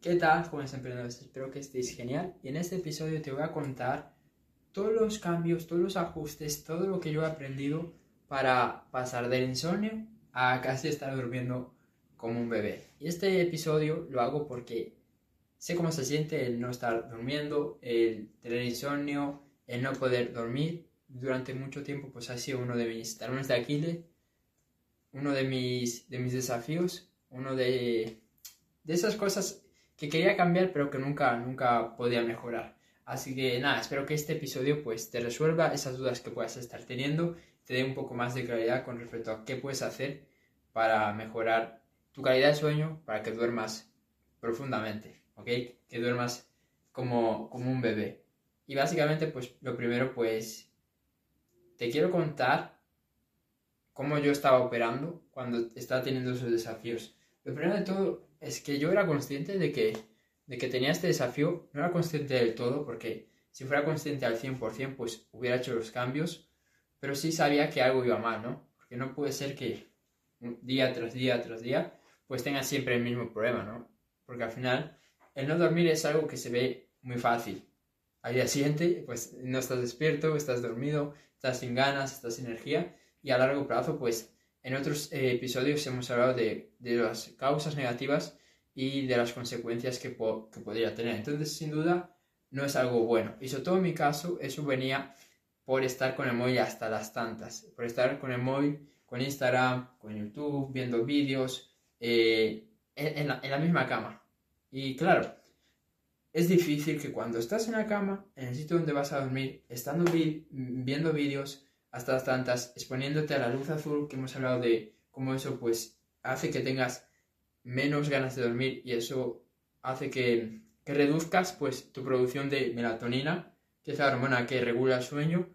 ¿Qué tal, jóvenes emprendedores? Espero que estéis genial. Y en este episodio te voy a contar todos los cambios, todos los ajustes, todo lo que yo he aprendido para pasar del insomnio a casi estar durmiendo como un bebé. Y este episodio lo hago porque sé cómo se siente el no estar durmiendo, el tener insomnio, el no poder dormir. Durante mucho tiempo pues ha sido uno de mis talones de Aquiles, uno de mis, de mis desafíos, uno de, de esas cosas que quería cambiar pero que nunca, nunca podía mejorar. Así que nada, espero que este episodio pues te resuelva esas dudas que puedas estar teniendo, te dé un poco más de claridad con respecto a qué puedes hacer para mejorar tu calidad de sueño, para que duermas profundamente, ¿ok? Que duermas como, como un bebé. Y básicamente pues lo primero pues te quiero contar cómo yo estaba operando cuando estaba teniendo esos desafíos. Lo primero de todo es que yo era consciente de que, de que tenía este desafío, no era consciente del todo, porque si fuera consciente al 100%, pues hubiera hecho los cambios, pero sí sabía que algo iba mal, ¿no? Porque no puede ser que día tras día tras día, pues tenga siempre el mismo problema, ¿no? Porque al final, el no dormir es algo que se ve muy fácil. Al día siguiente, pues no estás despierto, estás dormido, estás sin ganas, estás sin energía, y a largo plazo, pues en otros eh, episodios hemos hablado de, las causas negativas y de las consecuencias que, podría tener. Entonces, sin duda, no es algo bueno. Y sobre todo en mi caso, eso venía por estar con el móvil hasta las tantas, por estar con el móvil, con Instagram, con YouTube, viendo vídeos, eh, en, la, misma cama. Y claro, es difícil que cuando estás en la cama, en el sitio donde vas a dormir, estando viendo vídeos, hasta tantas, exponiéndote a la luz azul, que hemos hablado de cómo eso pues hace que tengas menos ganas de dormir y eso hace que, que reduzcas pues tu producción de melatonina, que es la hormona que regula el sueño,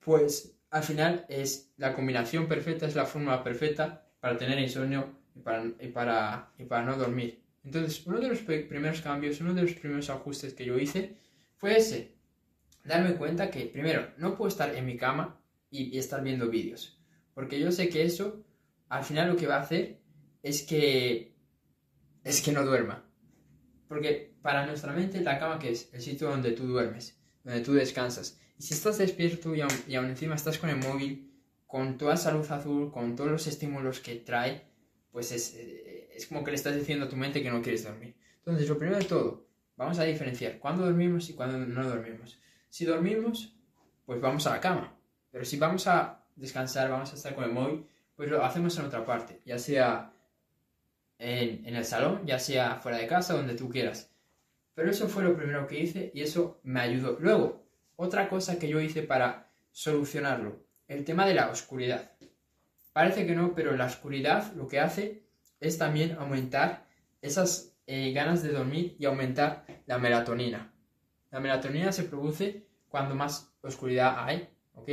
pues al final es la combinación perfecta, es la fórmula perfecta para tener insomnio y para, y para, y para no dormir. Entonces, uno de los primeros cambios, uno de los primeros ajustes que yo hice fue ese, darme cuenta que, primero, no puedo estar en mi cama y, estar viendo vídeos. Porque yo sé que eso, al final lo que va a hacer es que, es que no duerma. Porque para nuestra mente la cama que es el sitio donde tú duermes, donde tú descansas. Y si estás despierto y aún, encima estás con el móvil, con toda esa luz azul, con todos los estímulos que trae, pues es, es como que le estás diciendo a tu mente que no quieres dormir. Entonces, lo primero de todo, vamos a diferenciar cuándo dormimos y cuándo no dormimos. Si dormimos, pues vamos a la cama. Pero si vamos a descansar, vamos a estar con el móvil, pues lo hacemos en otra parte, ya sea en, el salón, ya sea fuera de casa, donde tú quieras. Pero eso fue lo primero que hice y eso me ayudó. Luego, otra cosa que yo hice para solucionarlo, el tema de la oscuridad. Parece que no, pero la oscuridad lo que hace es también aumentar esas eh, ganas de dormir y aumentar la melatonina. La melatonina se produce cuando más oscuridad hay, ¿ok?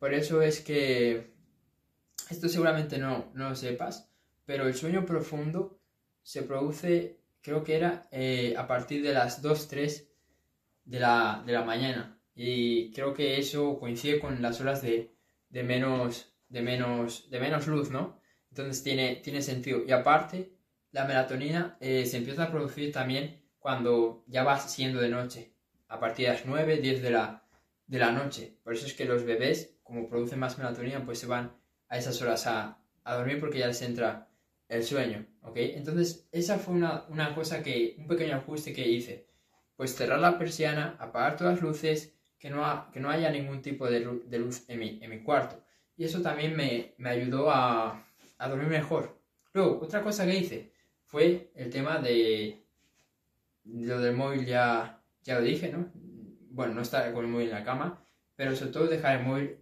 Por eso es que esto seguramente no, no lo sepas, pero el sueño profundo se produce, creo que era eh, a partir de las 2, 3 de la, de la mañana. Y creo que eso coincide con las horas de, de, menos, de, menos, de menos luz, ¿no? Entonces tiene, tiene sentido. Y aparte, la melatonina eh, se empieza a producir también cuando ya va siendo de noche, a partir de las 9, 10 de la, de la noche. Por eso es que los bebés como producen más melatonina, pues se van a esas horas a, dormir porque ya les entra el sueño, ¿ok? Entonces, esa fue una, cosa que, un pequeño ajuste que hice. Pues cerrar la persiana, apagar todas las luces, que no, que no haya ningún tipo de, luz, en, mi, en mi cuarto. Y eso también me, ayudó a, dormir mejor. Luego, otra cosa que hice fue el tema de lo del móvil, ya, ya lo dije, ¿no? Bueno, no estar con el móvil en la cama, pero sobre todo dejar el móvil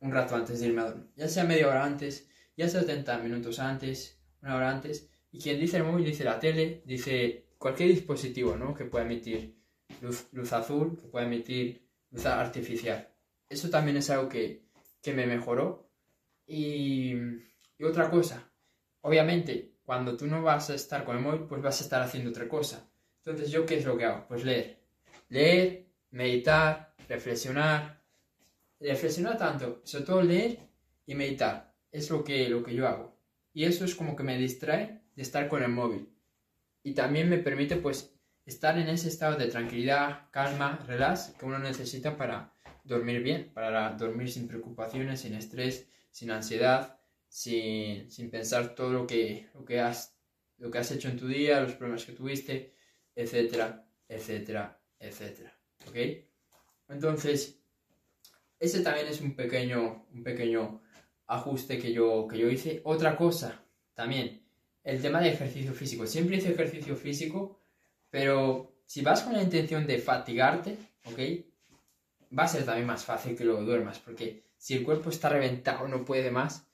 un rato antes de irme a dormir. Ya sea media hora antes, ya sea 70 minutos antes, una hora antes. Y quien dice el móvil dice la tele, dice cualquier dispositivo ¿no? que pueda emitir luz, luz azul, que pueda emitir luz artificial. Eso también es algo que, que me mejoró. Y, y otra cosa, obviamente, cuando tú no vas a estar con el móvil, pues vas a estar haciendo otra cosa. Entonces, ¿yo qué es lo que hago? Pues leer. Leer, meditar, reflexionar, reflexionar tanto, sobre todo leer y meditar. Es lo que, lo que yo hago. Y eso es como que me distrae de estar con el móvil. y también me permite pues estar en ese estado de tranquilidad, calma, relax que uno necesita para dormir bien, para dormir sin preocupaciones, sin estrés, sin ansiedad, sin, sin pensar todo lo que, lo, que has, lo que has hecho en tu día, los problemas que tuviste, etcétera, etcétera, etcétera. ¿Ok? Entonces, ese también es un pequeño, un pequeño ajuste que yo, que yo hice. Otra cosa, también, el tema de ejercicio físico. Siempre hice ejercicio físico, pero si vas con la intención de fatigarte, ¿ok? Va a ser también más fácil que luego duermas, porque si el cuerpo está reventado, no puede más,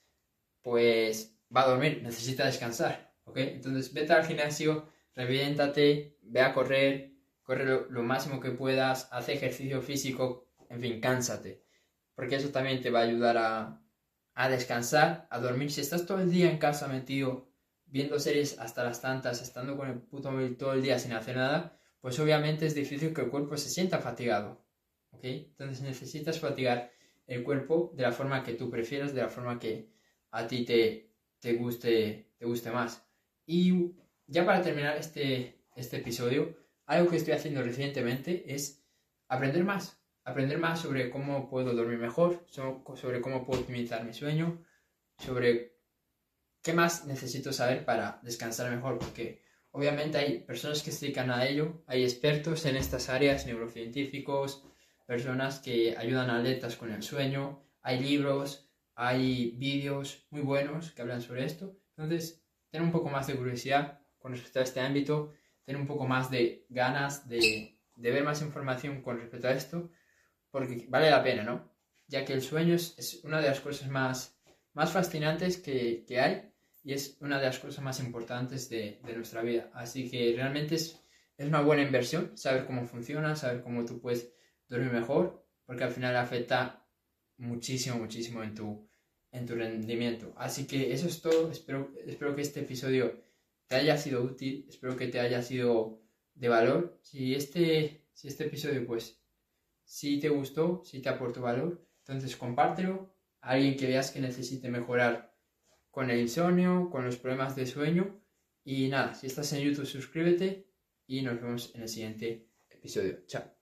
pues va a dormir, necesita descansar, ¿ok? Entonces vete al gimnasio, reviéntate, ve a correr, corre lo, máximo que puedas, haz ejercicio físico, en fin, cánsate, porque eso también te va a ayudar a, a descansar, a dormir. Si estás todo el día en casa metido, viendo series hasta las tantas, estando con el puto móvil todo el día sin hacer nada, pues obviamente es difícil que el cuerpo se sienta fatigado, ¿ok? Entonces necesitas fatigar el cuerpo de la forma que tú prefieras, de la forma que a ti te, te, guste, te guste más. Y ya para terminar este, este episodio, algo que estoy haciendo recientemente es aprender más. Aprender más sobre cómo puedo dormir mejor, sobre cómo puedo optimizar mi sueño, sobre qué más necesito saber para descansar mejor, porque obviamente hay personas que se dedican a ello, hay expertos en estas áreas, neurocientíficos, personas que ayudan a atletas con el sueño, hay libros, hay vídeos muy buenos que hablan sobre esto. Entonces, ten un poco más de curiosidad con respecto a este ámbito, ten un poco más de ganas de, ver más información con respecto a esto, porque vale la pena, ¿no? Ya que el sueño es, una de las cosas más, más fascinantes que, hay y es una de las cosas más importantes de, nuestra vida. Así que realmente es, es una buena inversión saber cómo funciona, saber cómo tú puedes dormir mejor, porque al final afecta muchísimo, muchísimo en tu, en tu rendimiento. Así que eso es todo. Espero, espero que este episodio te haya sido útil, espero que te haya sido de valor. Si este, si este episodio, pues, si te gustó, si te aportó valor, entonces compártelo a alguien que veas que necesite mejorar con el insomnio, con los problemas de sueño. Y nada, si estás en YouTube, suscríbete y nos vemos en el siguiente episodio. Chao.